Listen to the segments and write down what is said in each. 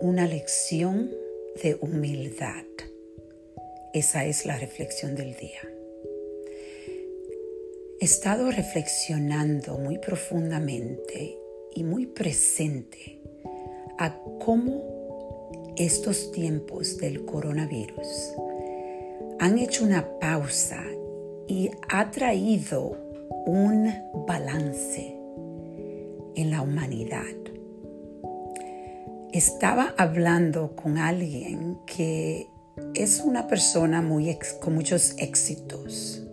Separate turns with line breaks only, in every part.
una lección de humildad. Esa es la reflexión del día. He estado reflexionando muy profundamente y muy presente a cómo estos tiempos del coronavirus han hecho una pausa y ha traído un balance en la humanidad. Estaba hablando con alguien que es una persona muy con muchos éxitos,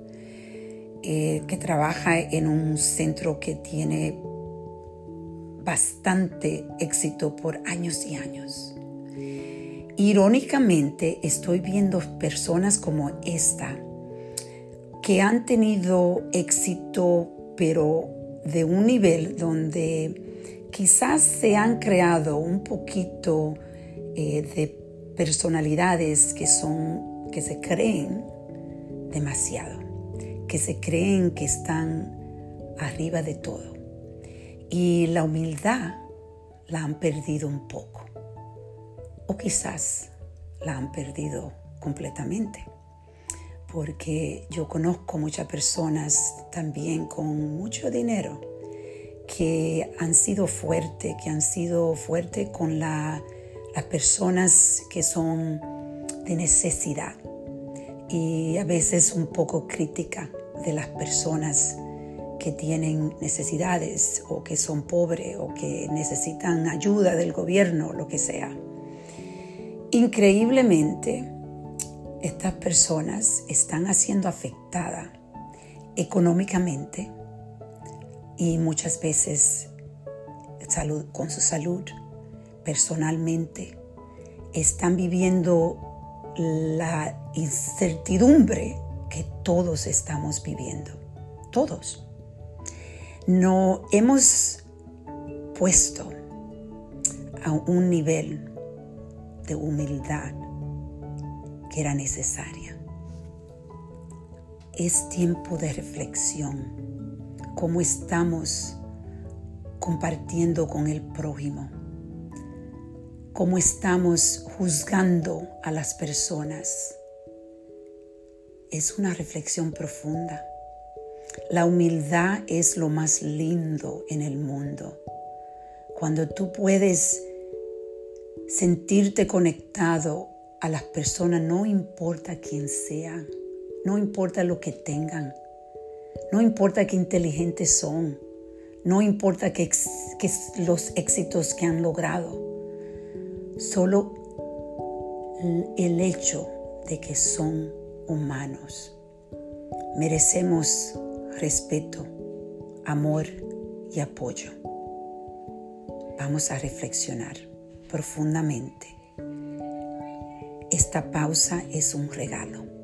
eh, que trabaja en un centro que tiene bastante éxito por años y años. Irónicamente, estoy viendo personas como esta que han tenido éxito, pero de un nivel donde quizás se han creado un poquito eh, de personalidades que son, que se creen demasiado, que se creen que están arriba de todo. Y la humildad la han perdido un poco. O quizás la han perdido completamente. Porque yo conozco muchas personas también con mucho dinero que han sido fuertes, que han sido fuertes con las personas que son de necesidad y a veces un poco crítica de las personas que tienen necesidades o que son pobres o que necesitan ayuda del gobierno, lo que sea. Increíblemente, estas personas están siendo afectadas económicamente y muchas veces con su salud, personalmente, están viviendo la incertidumbre que todos estamos viviendo. Todos no hemos puesto a un nivel de humildad que era necesaria. Es tiempo de reflexión, cómo estamos compartiendo con el prójimo, cómo estamos juzgando a las personas. Es una reflexión profunda. La humildad es lo más lindo en el mundo. Cuando tú puedes sentirte conectado a las personas, no importa quién sean, no importa lo que tengan, no importa qué inteligentes son, no importa qué, los éxitos que han logrado, solo el hecho de que son humanos. Merecemos respeto, amor y apoyo. Vamos a reflexionar profundamente. Esta pausa es un regalo.